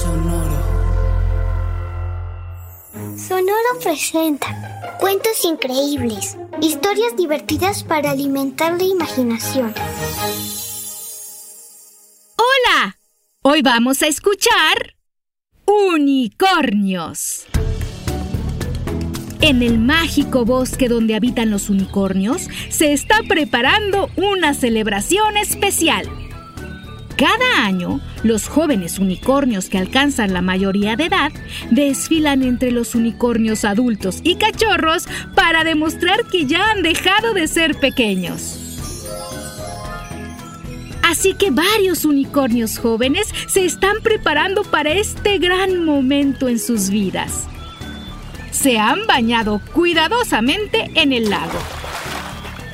Sonoro. Sonoro presenta cuentos increíbles, historias divertidas para alimentar la imaginación. Hola, hoy vamos a escuchar unicornios. En el mágico bosque donde habitan los unicornios se está preparando una celebración especial. Cada año, los jóvenes unicornios que alcanzan la mayoría de edad desfilan entre los unicornios adultos y cachorros para demostrar que ya han dejado de ser pequeños. Así que varios unicornios jóvenes se están preparando para este gran momento en sus vidas. Se han bañado cuidadosamente en el lago.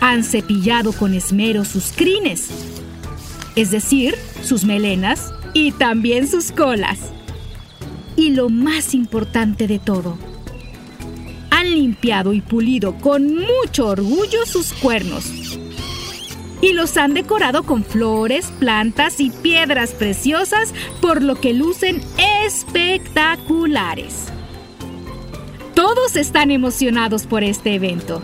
Han cepillado con esmero sus crines, es decir, sus melenas y también sus colas. Y lo más importante de todo, han limpiado y pulido con mucho orgullo sus cuernos. Y los han decorado con flores, plantas y piedras preciosas, por lo que lucen espectaculares. Todos están emocionados por este evento.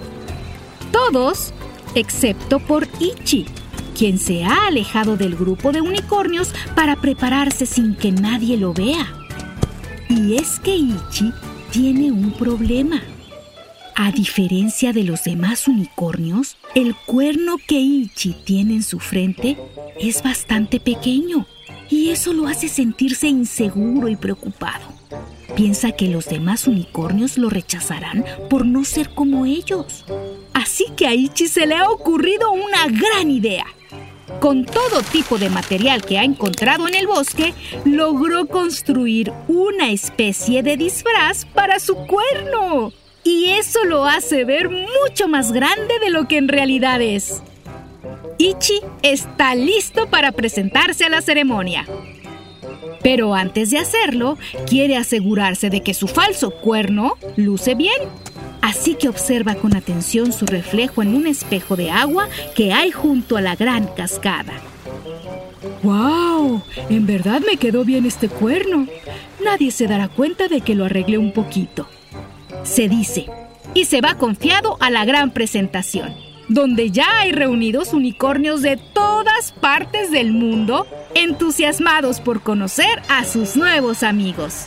Todos, excepto por Ichi, quien se ha alejado del grupo de unicornios para prepararse sin que nadie lo vea. Y es que Ichi tiene un problema. A diferencia de los demás unicornios, el cuerno que Ichi tiene en su frente es bastante pequeño y eso lo hace sentirse inseguro y preocupado. Piensa que los demás unicornios lo rechazarán por no ser como ellos. Así que a Ichi se le ha ocurrido una gran idea. Con todo tipo de material que ha encontrado en el bosque, logró construir una especie de disfraz para su cuerno. Y eso lo hace ver mucho más grande de lo que en realidad es. Ichi está listo para presentarse a la ceremonia. Pero antes de hacerlo, quiere asegurarse de que su falso cuerno luce bien. Así que observa con atención su reflejo en un espejo de agua que hay junto a la gran cascada. ¡Wow! En verdad me quedó bien este cuerno. Nadie se dará cuenta de que lo arreglé un poquito. Se dice. Y se va confiado a la gran presentación, donde ya hay reunidos unicornios de todas partes del mundo, entusiasmados por conocer a sus nuevos amigos.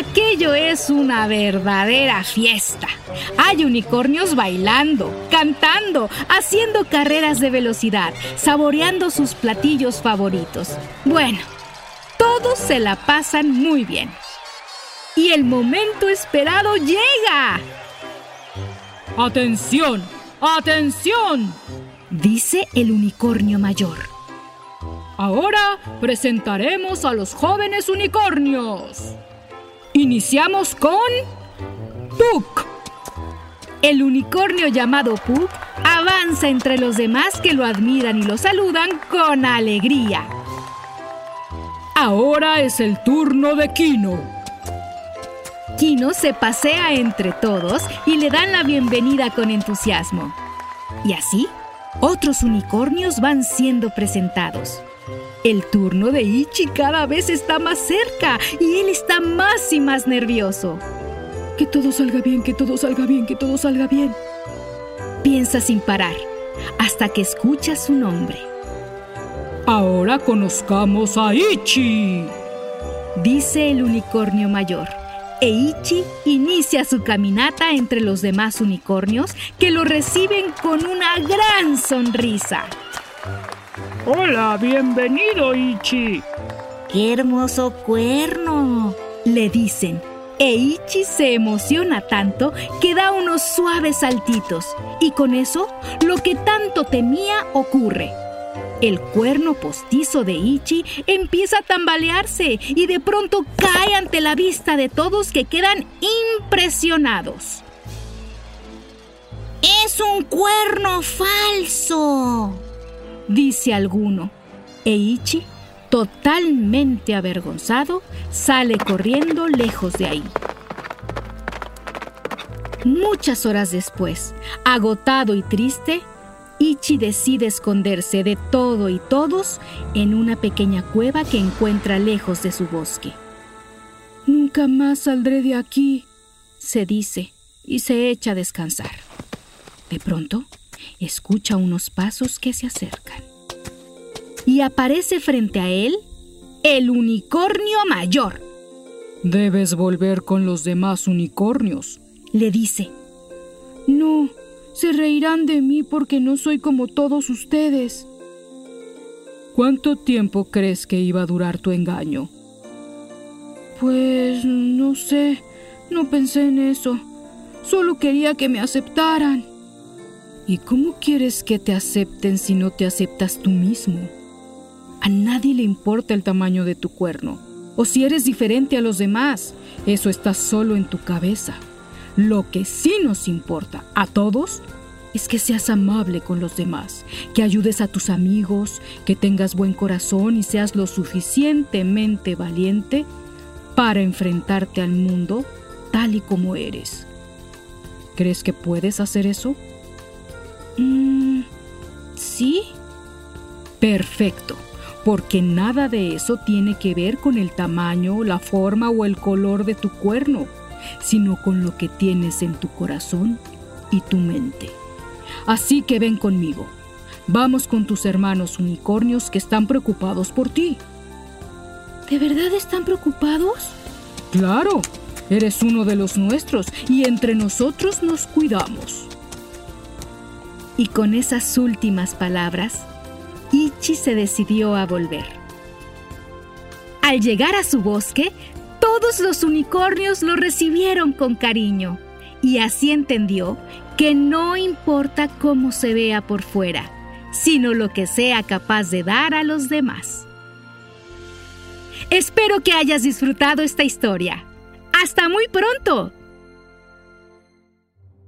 Aquello es una verdadera fiesta. Hay unicornios bailando, cantando, haciendo carreras de velocidad, saboreando sus platillos favoritos. Bueno, todos se la pasan muy bien. Y el momento esperado llega. ¡Atención! ¡Atención! Dice el unicornio mayor. Ahora presentaremos a los jóvenes unicornios. Iniciamos con Puck. El unicornio llamado Puck avanza entre los demás que lo admiran y lo saludan con alegría. Ahora es el turno de Kino. Kino se pasea entre todos y le dan la bienvenida con entusiasmo. Y así, otros unicornios van siendo presentados. El turno de Ichi cada vez está más cerca y él está más y más nervioso. Que todo salga bien, que todo salga bien, que todo salga bien. Piensa sin parar, hasta que escucha su nombre. Ahora conozcamos a Ichi. Dice el unicornio mayor. E Ichi inicia su caminata entre los demás unicornios que lo reciben con una gran sonrisa. Hola, bienvenido, Ichi. ¡Qué hermoso cuerno! Le dicen. Eichi se emociona tanto que da unos suaves saltitos y con eso lo que tanto temía ocurre. El cuerno postizo de Ichi empieza a tambalearse y de pronto cae ante la vista de todos que quedan impresionados. Es un cuerno falso, dice alguno. Eichi totalmente avergonzado, sale corriendo lejos de ahí. Muchas horas después, agotado y triste, Ichi decide esconderse de todo y todos en una pequeña cueva que encuentra lejos de su bosque. Nunca más saldré de aquí, se dice, y se echa a descansar. De pronto, escucha unos pasos que se acercan y aparece frente a él el unicornio mayor. Debes volver con los demás unicornios, le dice. No, se reirán de mí porque no soy como todos ustedes. ¿Cuánto tiempo crees que iba a durar tu engaño? Pues no sé, no pensé en eso. Solo quería que me aceptaran. ¿Y cómo quieres que te acepten si no te aceptas tú mismo? A nadie le importa el tamaño de tu cuerno o si eres diferente a los demás. Eso está solo en tu cabeza. Lo que sí nos importa a todos es que seas amable con los demás, que ayudes a tus amigos, que tengas buen corazón y seas lo suficientemente valiente para enfrentarte al mundo tal y como eres. ¿Crees que puedes hacer eso? Sí. Perfecto porque nada de eso tiene que ver con el tamaño, la forma o el color de tu cuerno, sino con lo que tienes en tu corazón y tu mente. Así que ven conmigo. Vamos con tus hermanos unicornios que están preocupados por ti. ¿De verdad están preocupados? Claro, eres uno de los nuestros y entre nosotros nos cuidamos. Y con esas últimas palabras, Ichi se decidió a volver. Al llegar a su bosque, todos los unicornios lo recibieron con cariño y así entendió que no importa cómo se vea por fuera, sino lo que sea capaz de dar a los demás. Espero que hayas disfrutado esta historia. ¡Hasta muy pronto!